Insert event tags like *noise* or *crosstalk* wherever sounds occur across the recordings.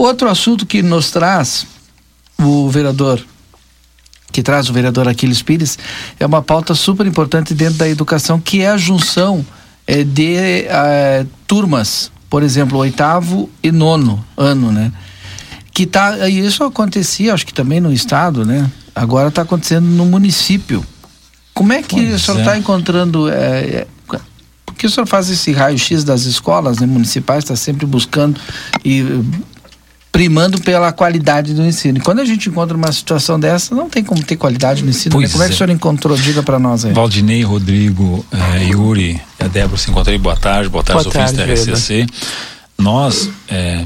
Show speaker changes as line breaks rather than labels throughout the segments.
Outro assunto que nos traz o vereador que traz o vereador Aquiles Pires é uma pauta super importante dentro da educação, que é a junção é, de é, turmas, por exemplo, oitavo e nono ano, né? Que tá, isso acontecia, acho que também no estado, né? Agora está acontecendo no município. Como é que pois o senhor está é. encontrando é, porque o senhor faz esse raio-x das escolas né, municipais, está sempre buscando e primando pela qualidade do ensino. E quando a gente encontra uma situação dessa, não tem como ter qualidade no ensino. Né? Como é que o é. senhor encontrou? Diga para nós aí.
Valdinei, Rodrigo, eh, Yuri e a Débora se encontrei. Boa tarde, boa tarde, boa tarde, da RCC. Nós, eh,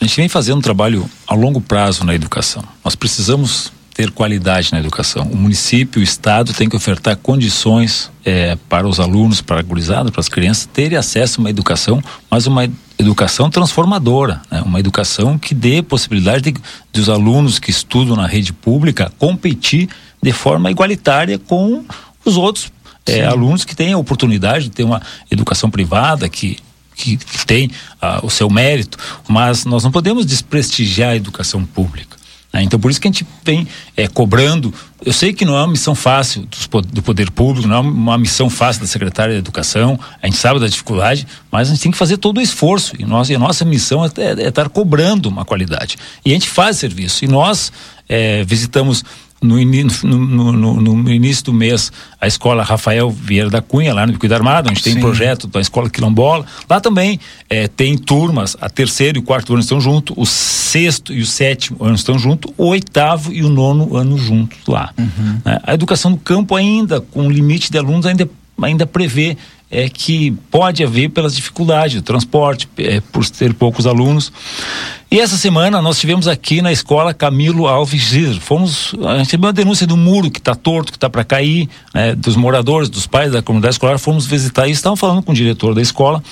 a gente vem fazendo um trabalho a longo prazo na educação. Nós precisamos ter qualidade na educação. O município, o estado tem que ofertar condições eh, para os alunos, para a gurizada, para as crianças terem acesso a uma educação, mas uma educação transformadora, né? uma educação que dê possibilidade de, de os alunos que estudam na rede pública competir de forma igualitária com os outros é, alunos que têm a oportunidade de ter uma educação privada que que, que tem uh, o seu mérito, mas nós não podemos desprestigiar a educação pública. Né? Então, por isso que a gente vem é, cobrando. Eu sei que não é uma missão fácil do, poder público, não é uma missão fácil da secretária de Educação, a gente sabe da dificuldade, mas a gente tem que fazer todo o esforço. E, nós, e a nossa missão é, é, é estar cobrando uma qualidade. E a gente faz serviço. E nós é, visitamos no, no, no, no, início do mês a escola Rafael Vieira da Cunha, lá no Bicuída Armado, onde tem Sim. projeto da escola Quilombola. Lá também é, tem turmas, a terceiro e o quarto ano estão juntos, o sexto e o sétimo ano estão juntos, o oitavo e o nono ano juntos lá. Uhum. É, a educação no campo ainda, com limite de alunos, ainda, ainda prevê é que pode haver pelas dificuldades do transporte, é, por ter poucos alunos. E essa semana nós tivemos aqui na escola Camilo Alves Gisler. Fomos, a gente recebeu uma denúncia do muro que está torto, que está para cair, né, dos moradores, dos pais da comunidade escolar. Fomos visitar e estavam falando com o diretor da escola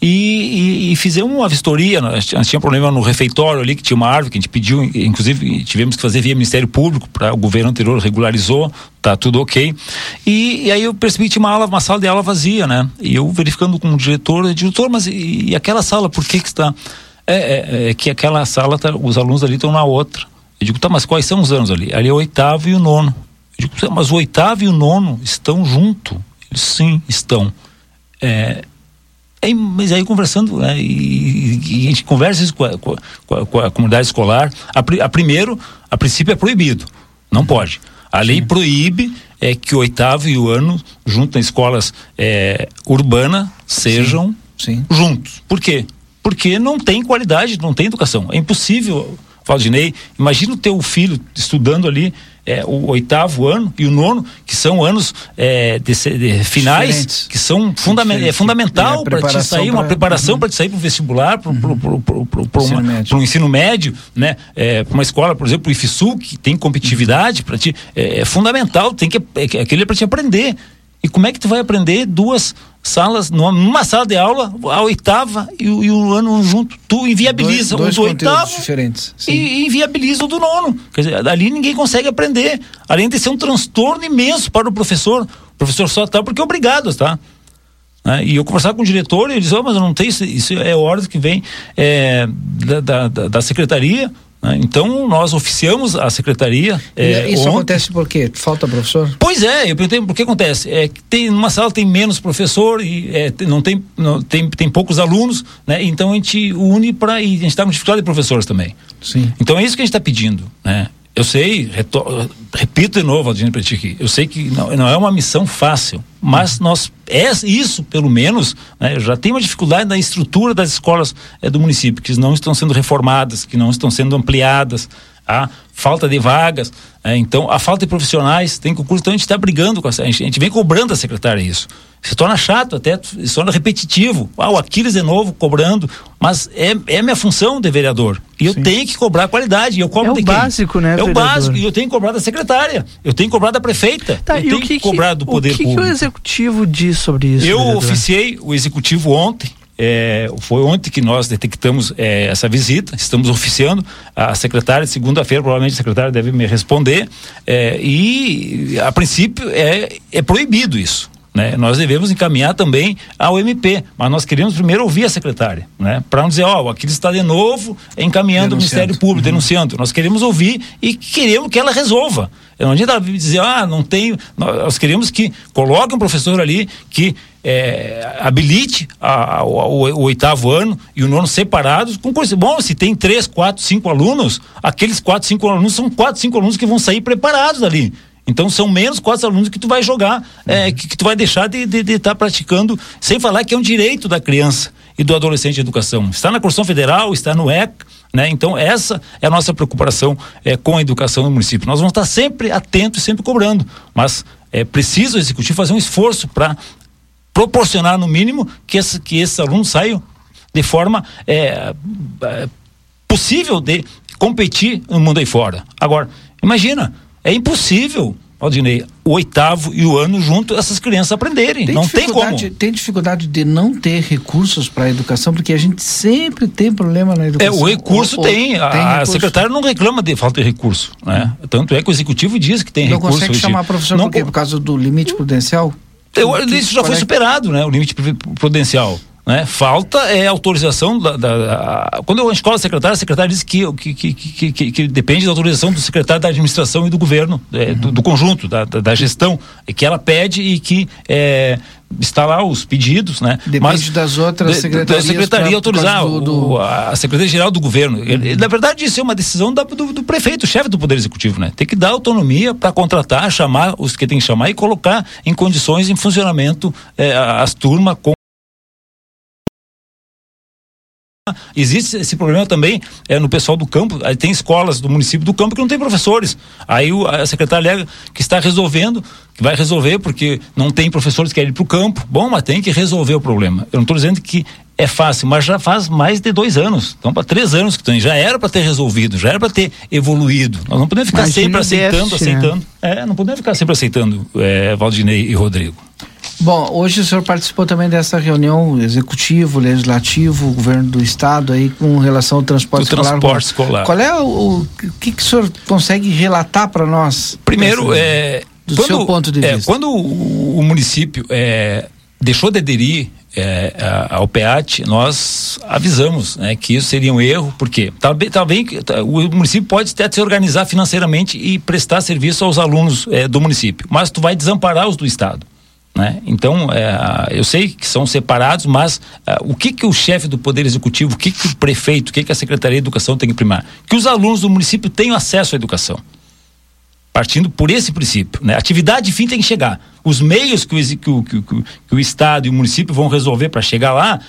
e, e, e fizemos uma vistoria. Nós, nós tinha problema no refeitório ali, que tinha uma árvore que a gente pediu, inclusive tivemos que fazer via Ministério Público, para o governo anterior regularizou, tá tudo ok. E, e, aí eu percebi que tinha uma, aula, uma sala de aula vazia, né? E eu verificando com o diretor, diretor, mas e, e aquela sala, por que que está é, é, é que aquela sala, tá, os alunos ali estão na outra. Eu digo, tá, mas quais são os anos ali? Ali é o oitavo e o nono. Eu digo, mas o oitavo e o nono estão junto. Eles, sim, estão. É, é, mas aí conversando, né, e, e, a gente conversa isso com a, com a, com a comunidade escolar. A, a, primeiro, a princípio é proibido, não pode. A lei Sim. proíbe é, que o oitavo e o ano, junto nas escolas é, urbanas, sejam Sim. Sim. juntos. Por quê? Porque não tem qualidade, não tem educação. É impossível, Valdinei, imagina o teu filho estudando ali é, o oitavo ano e o nono, que são anos é, de, de, finais, Diferentes. que são fundament, é fundamental para te sair, uma preparação uhum. para te sair para o vestibular, para o ensino, ensino médio, né? É, para uma escola, por exemplo, o IFSU, que tem competitividade, para ti, é, é, fundamental, tem que, é, aquele é para te aprender. E como é que tu vai aprender duas salas, numa sala de aula, a oitava e, o, e o ano junto? Tu inviabiliza dois, dois o do oitavo
diferentes,
e, e inviabiliza o do nono. Quer dizer, ali ninguém consegue aprender. Além de ser um transtorno imenso para o professor. O professor só está porque é obrigado, tá? Né? E eu conversava com o diretor e ele disse, oh, mas eu não tenho isso, isso é ordem que vem é, da, da, da secretaria? Então, nós oficiamos a secretaria.
É, isso ontem. acontece por quê? Falta professor?
Pois é, eu perguntei por que acontece. É tem numa sala tem menos professor e é, não tem, não, tem, tem poucos alunos, né? Então a gente une para. E a gente está com dificuldade de professores também.
Sim.
Então é isso que a gente está pedindo, né? Eu sei, repito de novo, Aldine Petit, eu sei que não, não, é uma missão fácil, mas nós, é isso pelo menos, né, já tem uma dificuldade na estrutura das escolas é, do município, que não estão sendo reformadas, que não estão sendo ampliadas, a falta de vagas, é, então a falta de profissionais, tem concurso, então a gente está brigando com a, a gente, a gente vem cobrando a secretária isso se torna chato até, se torna repetitivo. Ah, o Aquiles de novo cobrando, mas é, é minha função de vereador. E eu Sim. tenho que cobrar qualidade. Eu cobro
é o básico, né?
É
vereador?
o básico. E eu tenho que cobrar da secretária. Eu tenho que cobrar da prefeita. Tá, eu tenho que, que cobrar do poder
o que
público.
O que o executivo diz sobre isso?
Eu vereador? oficiei o executivo ontem. É, foi ontem que nós detectamos é, essa visita, estamos oficiando. A secretária, segunda-feira, provavelmente a secretária deve me responder. É, e, a princípio, é, é proibido isso. Né? Nós devemos encaminhar também ao MP, mas nós queremos primeiro ouvir a secretária, né? Para não dizer, ó, oh, aquilo está de novo encaminhando o Ministério Público, uhum. denunciando. Nós queremos ouvir e queremos que ela resolva. Não adianta dizer, ah, não tenho. Nós queremos que coloque um professor ali que é, habilite a, a, o, o, oitavo ano e o nono separados com coisa. Bom, se tem três, quatro, cinco alunos, aqueles quatro, cinco alunos são quatro, cinco alunos que vão sair preparados dali. Então são menos quatro alunos que tu vai jogar, é, uhum. que, que, tu vai deixar de estar de, de tá praticando, sem falar que é um direito da criança e do adolescente de educação. Está na Constituição Federal, está no ECA, né? Então essa é a nossa preocupação é, com a educação no município. Nós vamos estar sempre atentos e sempre cobrando, mas é preciso o executivo fazer um esforço para proporcionar no mínimo que, esse, que esses alunos saiam de forma é, é, possível de competir no mundo aí fora. Agora, imagina, é impossível, Aldinei, o oitavo e o ano junto, essas crianças aprenderem. Tem não tem como.
Tem dificuldade de não ter recursos para a educação, porque a gente sempre tem problema na educação.
É, o recurso ou, tem. Ou a, tem recurso. secretária não reclama de falta de recurso. Né? Tanto é que o executivo diz que tem
não
recurso.
Não consegue chamar professor não, por quê? Por causa do limite prudencial?
Eu, isso já foi é? superado, né? O limite prudencial. Né? Falta é autorização da, da, da, quando a escola secretária, a secretária diz que que, que, que, que, depende da autorização do secretário da administração e do governo, é, do, do, conjunto, da, da, gestão, que ela pede e que é, está lá os pedidos, né?
Depende Mas, das outras secretarias.
Da secretaria autorizar, do, do... O, a Secretaria-Geral do Governo. Ele, na verdade, isso é uma decisão da, do, do, prefeito, chefe do Poder Executivo, né? Tem que dar autonomia para contratar, chamar os que tem que chamar e colocar em condições, em funcionamento, é, as turmas com *laughs* Existe esse problema também é, no pessoal do campo. Aí tem escolas do município do campo que não tem professores. Aí o, a secretária alega que está resolvendo, que vai resolver porque não tem professores que querem ir para o campo. Bom, mas tem que resolver o problema. Eu não estou dizendo que é fácil, mas já faz mais de dois anos. Então, para três anos que tem, já era para ter resolvido, já era para ter evoluído. Nós não podemos ficar Imagina sempre aceitando, aceitando. Né? É, não podemos ficar sempre aceitando, é, Valdinei e Rodrigo.
Bom, hoje o senhor participou também dessa reunião executivo, legislativo, governo do estado aí com relação ao transporte
do escolar. Transporte escolar.
Qual é o, o que, que o senhor consegue relatar para nós?
Primeiro, é,
do quando, seu ponto de
é,
vista.
Quando o, o município é, deixou de aderir é, ao PEAT, nós avisamos né, que isso seria um erro, porque talvez, talvez o município pode até se organizar financeiramente e prestar serviço aos alunos é, do município, mas tu vai desamparar os do estado. Né? Então, é, eu sei que são separados, mas é, o que, que o chefe do Poder Executivo, o que, que o prefeito, o que, que a Secretaria de Educação tem que primar? Que os alunos do município tenham acesso à educação. Partindo por esse princípio. Né? Atividade fim tem que chegar. Os meios que o, que, que, que o Estado e o município vão resolver para chegar lá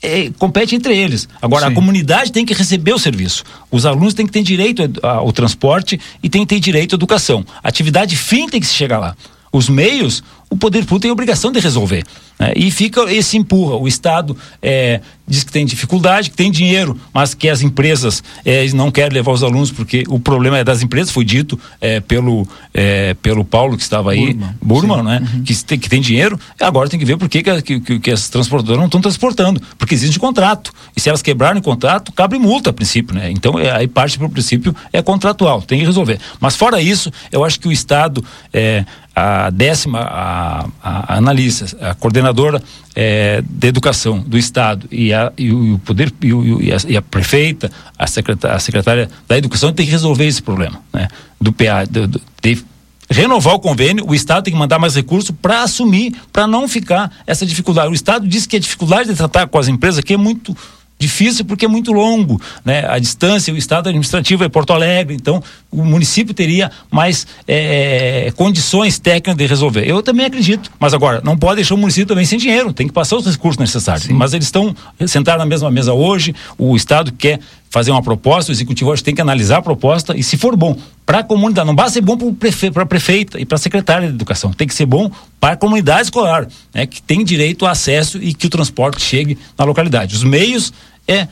é, compete entre eles. Agora, Sim. a comunidade tem que receber o serviço. Os alunos têm que ter direito ao transporte e têm que ter direito à educação. Atividade fim tem que se chegar lá. Os meios, o poder público tem a obrigação de resolver. Né? E fica esse empurra. O Estado é, diz que tem dificuldade, que tem dinheiro, mas que as empresas é, não querem levar os alunos porque o problema é das empresas, foi dito é, pelo, é, pelo Paulo que estava aí, Burman, Burman né? Uhum. Que, tem, que tem dinheiro, agora tem que ver por que, que, que, que as transportadoras não estão transportando, porque existe contrato. E se elas quebrarem o contrato, cabe multa a princípio, né? Então é, aí parte para o princípio é contratual, tem que resolver. Mas fora isso, eu acho que o Estado, é, a décima, a, a analista, a coordenadora é, de educação do Estado e, a, e, o, e o poder e, o, e, a, e, a, prefeita, a secretária, a secretária da educação tem que resolver esse problema, né? Do PA, do, do, de renovar o convênio, o Estado tem que mandar mais recursos para assumir, para não ficar essa dificuldade. O Estado diz que a dificuldade de tratar com as empresas aqui é muito Difícil porque é muito longo, né? A distância, o estado administrativo é Porto Alegre, então o município teria mais é, condições técnicas de resolver. Eu também acredito, mas agora não pode deixar o município também sem dinheiro, tem que passar os recursos necessários. Sim. Mas eles estão sentados na mesma mesa hoje, o estado quer fazer uma proposta, o executivo hoje tem que analisar a proposta e se for bom para a comunidade, não basta ser bom para prefe, a prefeita e para a secretária de educação, tem que ser bom para a comunidade escolar, né, que tem direito ao acesso e que o transporte chegue na localidade. Os meios é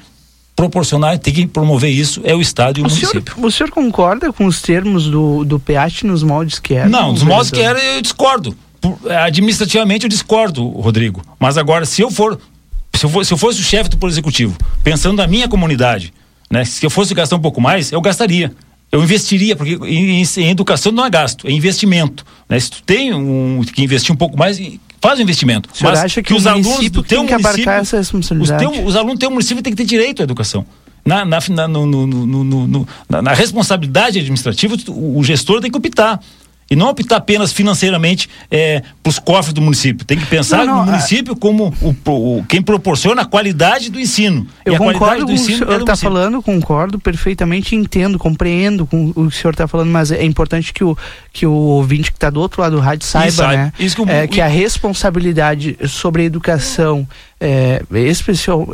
proporcionar, tem que promover isso, é o Estado e o, o município.
Senhor, o senhor concorda com os termos do, do PEAT nos moldes que era?
Não, nos moldes que era eu discordo. Administrativamente eu discordo, Rodrigo. Mas agora, se eu for, se eu, for, se eu fosse o chefe do Poder Executivo, pensando na minha comunidade, né? Se eu fosse gastar um pouco mais, eu gastaria. Eu investiria, porque em, em educação não é gasto, é investimento. Né? Se tu tem um, que investir um pouco mais, faz o investimento.
O mas acha que, que os alunos do teu
município,
abarcar essa responsabilidade?
Os, teu, os alunos do teu município têm que ter direito à educação. Na, na, na, no, no, no, na, responsabilidade administrativa, o gestor tem que optar e não optar apenas financeiramente é, para os cofres do município. Tem que pensar não, não, no município como o, o, quem proporciona a qualidade do ensino.
Eu concordo com o que o senhor está falando, concordo perfeitamente, entendo, compreendo com o que o senhor está falando, mas é importante que o, que o ouvinte que está do outro lado do rádio saiba, né? Isso que, é, que a responsabilidade sobre a educação, é,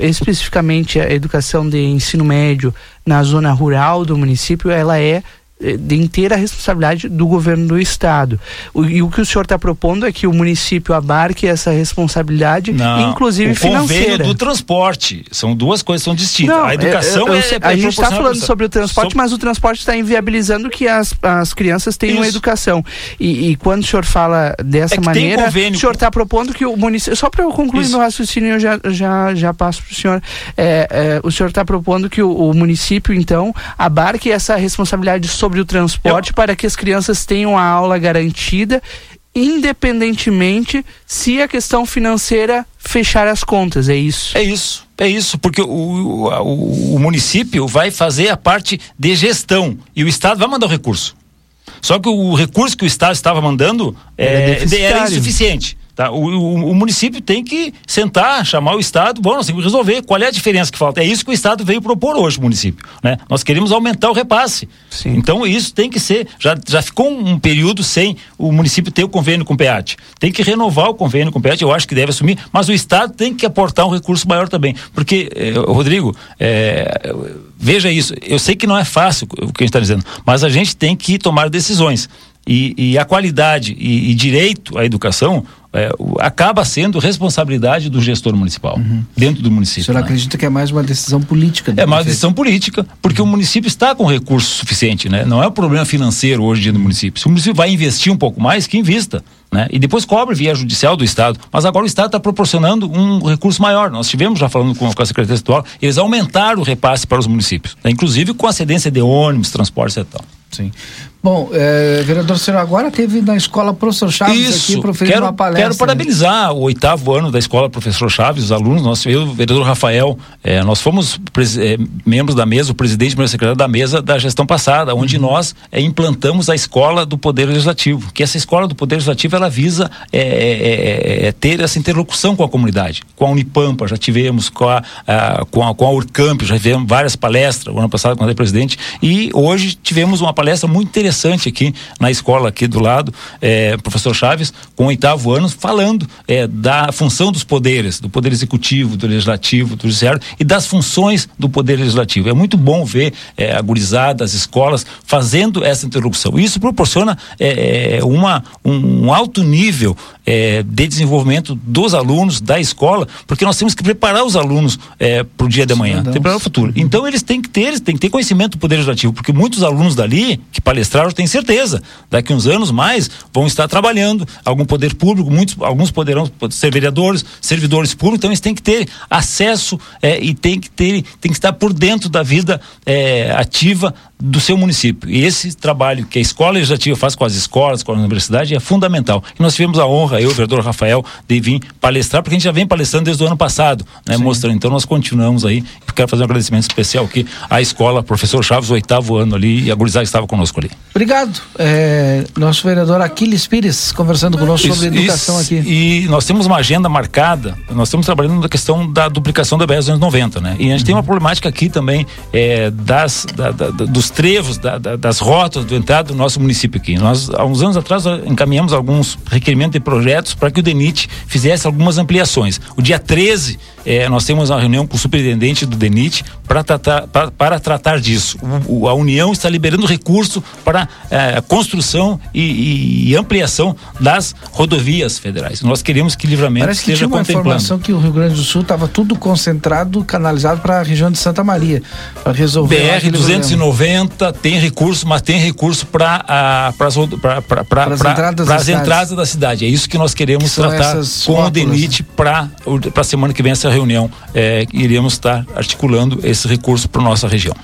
especificamente a educação de ensino médio na zona rural do município, ela é de inteira responsabilidade do governo do estado. O, e o que o senhor está propondo é que o município abarque essa responsabilidade, Não, inclusive o financeira.
do transporte. São duas coisas são distintas. Não, a educação eu, eu, é, é,
A gente está falando sobre o transporte, mas o transporte está inviabilizando que as, as crianças tenham Isso. educação. E, e, quando o senhor fala dessa é maneira, o senhor está propondo que o município. Só para eu concluir Isso. meu raciocínio, eu já, já, já passo para o senhor. É, é, o senhor está propondo que o, o município, então, abarque essa responsabilidade sobre sobre o transporte Eu... para que as crianças tenham a aula garantida, independentemente se a questão financeira fechar as contas, é isso?
É isso, é isso, porque o, o, o município vai fazer a parte de gestão e o Estado vai mandar o recurso. Só que o recurso que o Estado estava mandando é, era insuficiente. Tá? O, o, o, município tem que sentar, chamar o Estado, bom, nós temos que resolver qual é a diferença que falta. É isso que o Estado veio propor hoje, o município. Né? Nós queremos aumentar o repasse. Sim. Então isso tem que ser. Já, já ficou um período sem o município ter o convênio com o PEAT. Tem que renovar o convênio com o PEAT, eu acho que deve assumir, mas o Estado tem que aportar um recurso maior também. Porque, eh, Rodrigo, eh, veja isso, eu sei que não é fácil o que a gente está dizendo, mas a gente tem que tomar decisões. E, e a qualidade e, e direito à educação é, acaba sendo responsabilidade do gestor municipal, uhum. dentro do município. O
senhor né? acredita que é mais uma decisão política?
É mais uma decisão política, porque o município está com recurso suficiente, né? Não é um problema financeiro hoje no município. Se o município vai investir um pouco mais, que invista. Né? E depois cobre via judicial do Estado. Mas agora o Estado está proporcionando um recurso maior. Nós tivemos, já falando com, com a Secretaria Estadual, eles aumentaram o repasse para os municípios, né? inclusive com a cedência de ônibus, transportes e tal.
Sim. Bom, é, vereador Ciro, agora teve na escola Professor Chaves
Isso,
aqui proferindo
quero,
uma palestra.
Quero parabenizar o oitavo ano da escola Professor Chaves, os alunos, nós, eu, o vereador Rafael, é, nós fomos é, membros da mesa, o presidente e o secretário da mesa da gestão passada, onde uhum. nós é, implantamos a escola do Poder Legislativo, que essa escola do Poder Legislativo, ela visa é, é, ter essa interlocução com a comunidade, com a Unipampa, já tivemos, com a, a com a, com a Urcamp, já tivemos várias palestras, o ano passado quando eu presidente, e hoje tivemos uma palestra muito interessante aqui na escola aqui do lado, é, professor Chaves, com oitavo ano, falando é, da função dos poderes, do poder executivo, do legislativo, do judiciário e das funções do poder legislativo. É muito bom ver é, a gurizada, as escolas fazendo essa interrupção. Isso proporciona é, é, uma, um alto nível é, de desenvolvimento dos alunos da escola, porque nós temos que preparar os alunos é, para o dia de amanhã, preparar o futuro. Então eles têm que ter, eles têm que ter conhecimento do poder legislativo, porque muitos alunos dali que palestraram têm certeza, daqui uns anos mais vão estar trabalhando, algum poder público, muitos, alguns poderão ser vereadores, servidores públicos, então eles têm que ter acesso é, e têm que ter, tem que estar por dentro da vida é, ativa do seu município. E esse trabalho que a escola legislativa faz com as escolas, com a universidade, é fundamental. E nós tivemos a honra, eu, o vereador Rafael, de vir palestrar, porque a gente já vem palestrando desde o ano passado, né? Mostrando. Então nós continuamos aí. Eu quero fazer um agradecimento especial aqui à escola, professor Chaves, o oitavo ano ali, e a gurizada estava conosco ali.
Obrigado. É, nosso vereador Aquiles Pires conversando conosco isso, sobre educação
isso,
aqui.
E nós temos uma agenda marcada, nós estamos trabalhando na questão da duplicação da BR 290, né? E a gente uhum. tem uma problemática aqui também é, das, da, da, dos dos trevos, da, da, das rotas do entrada do nosso município aqui. Nós, há uns anos atrás, encaminhamos alguns requerimentos de projetos para que o DENIT fizesse algumas ampliações. O dia 13, é, nós temos uma reunião com o superintendente do DENIT para tratar, para tratar disso. O, o, a União está liberando recurso para eh, construção e, e, ampliação das rodovias federais. Nós queremos que Livramento
Parece que
esteja
tinha uma informação que o Rio Grande do Sul estava tudo concentrado, canalizado para a região de Santa Maria, para resolver...
BR-290, aumenta, tem recurso, mas tem recurso para as entradas, entradas da cidade. É isso que nós queremos que tratar com o DENIT né? para a semana que vem, essa reunião. É, iremos estar articulando esse recurso para nossa região.